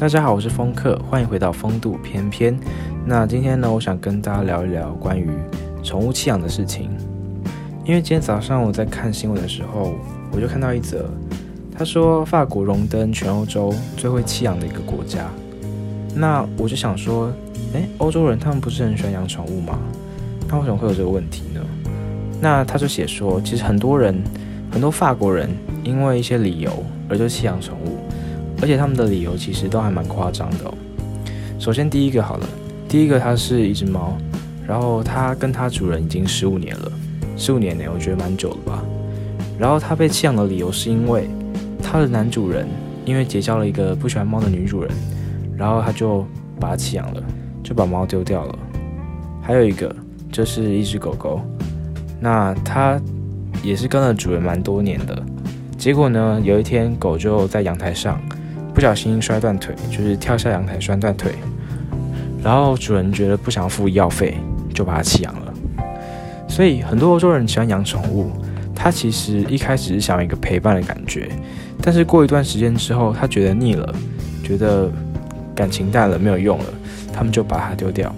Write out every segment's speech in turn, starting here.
大家好，我是风客，欢迎回到风度翩翩。那今天呢，我想跟大家聊一聊关于宠物弃养的事情。因为今天早上我在看新闻的时候，我就看到一则，他说法国荣登全欧洲最会弃养的一个国家。那我就想说，诶，欧洲人他们不是很喜欢养宠物吗？那为什么会有这个问题呢？那他就写说，其实很多人，很多法国人因为一些理由而就弃养宠物。而且他们的理由其实都还蛮夸张的哦。首先第一个好了，第一个它是一只猫，然后它跟它主人已经十五年了，十五年呢，我觉得蛮久了吧。然后它被弃养的理由是因为它的男主人因为结交了一个不喜欢猫的女主人，然后他就把它弃养了，就把猫丢掉了。还有一个就是一只狗狗，那它也是跟了主人蛮多年的，结果呢，有一天狗就在阳台上。不小心摔断腿，就是跳下阳台摔断腿，然后主人觉得不想付医药费，就把它弃养了。所以很多欧洲人喜欢养宠物，他其实一开始是想要一个陪伴的感觉，但是过一段时间之后，他觉得腻了，觉得感情淡了，没有用了，他们就把它丢掉。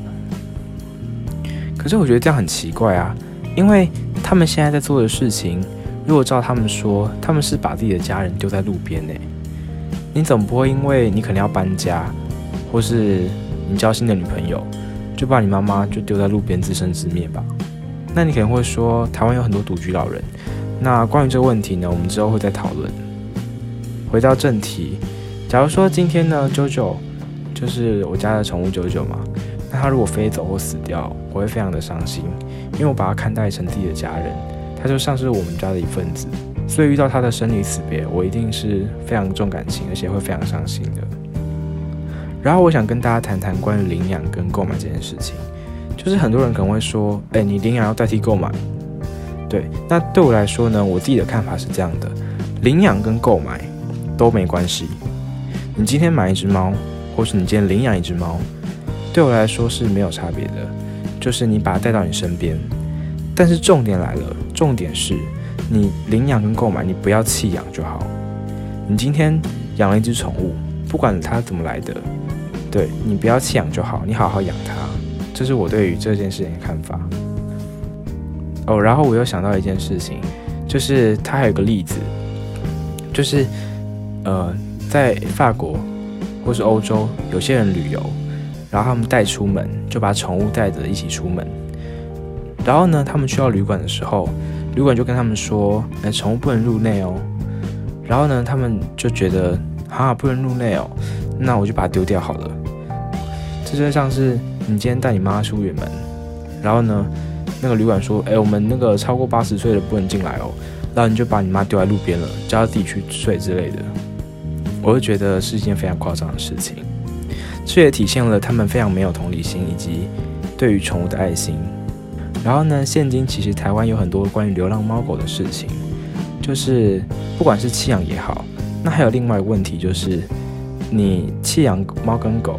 可是我觉得这样很奇怪啊，因为他们现在在做的事情，如果照他们说，他们是把自己的家人丢在路边呢。你总不会因为你可能要搬家，或是你交新的女朋友，就把你妈妈就丢在路边自生自灭吧？那你可能会说，台湾有很多独居老人。那关于这个问题呢，我们之后会再讨论。回到正题，假如说今天呢，JoJo 就是我家的宠物 JoJo 嘛，那它如果飞走或死掉，我会非常的伤心，因为我把它看待成自己的家人，他就像是我们家的一份子。所以遇到他的生离死别，我一定是非常重感情，而且会非常伤心的。然后我想跟大家谈谈关于领养跟购买这件事情，就是很多人可能会说，哎，你领养要代替购买。对，那对我来说呢，我自己的看法是这样的，领养跟购买都没关系。你今天买一只猫，或是你今天领养一只猫，对我来说是没有差别的，就是你把它带到你身边。但是重点来了，重点是。你领养跟购买，你不要弃养就好。你今天养了一只宠物，不管它怎么来的，对，你不要弃养就好，你好好养它。这是我对于这件事情的看法。哦，然后我又想到一件事情，就是它还有个例子，就是呃，在法国或是欧洲，有些人旅游，然后他们带出门，就把宠物带着一起出门，然后呢，他们去到旅馆的时候。旅馆就跟他们说：“哎，宠物不能入内哦。”然后呢，他们就觉得啊，不能入内哦，那我就把它丢掉好了。这就像是你今天带你妈出远门，然后呢，那个旅馆说：“哎，我们那个超过八十岁的不能进来哦。”然后你就把你妈丢在路边了，叫她自己去睡之类的。我就觉得是一件非常夸张的事情，这也体现了他们非常没有同理心以及对于宠物的爱心。然后呢，现今其实台湾有很多关于流浪猫狗的事情，就是不管是弃养也好，那还有另外一个问题就是，你弃养猫跟狗，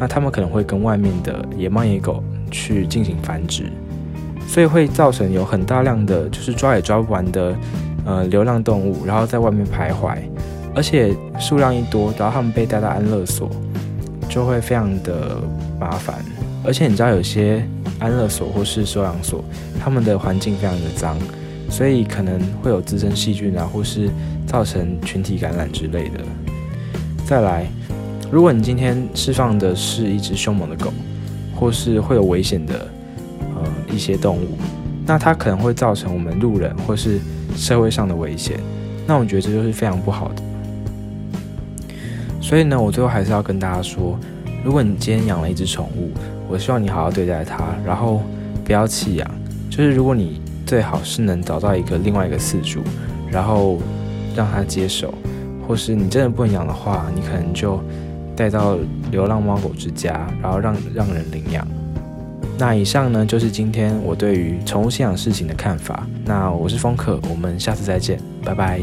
那他们可能会跟外面的野猫野狗去进行繁殖，所以会造成有很大量的就是抓也抓不完的呃流浪动物，然后在外面徘徊，而且数量一多，然后他们被带到安乐所，就会非常的麻烦，而且你知道有些。安乐所或是收养所，他们的环境非常的脏，所以可能会有滋生细菌啊，或是造成群体感染之类的。再来，如果你今天释放的是一只凶猛的狗，或是会有危险的呃一些动物，那它可能会造成我们路人或是社会上的危险。那我觉得这就是非常不好的。所以呢，我最后还是要跟大家说，如果你今天养了一只宠物，我希望你好好对待它，然后不要弃养。就是如果你最好是能找到一个另外一个饲主，然后让他接手，或是你真的不能养的话，你可能就带到流浪猫狗之家，然后让让人领养。那以上呢，就是今天我对于宠物弃养事情的看法。那我是风客，我们下次再见，拜拜。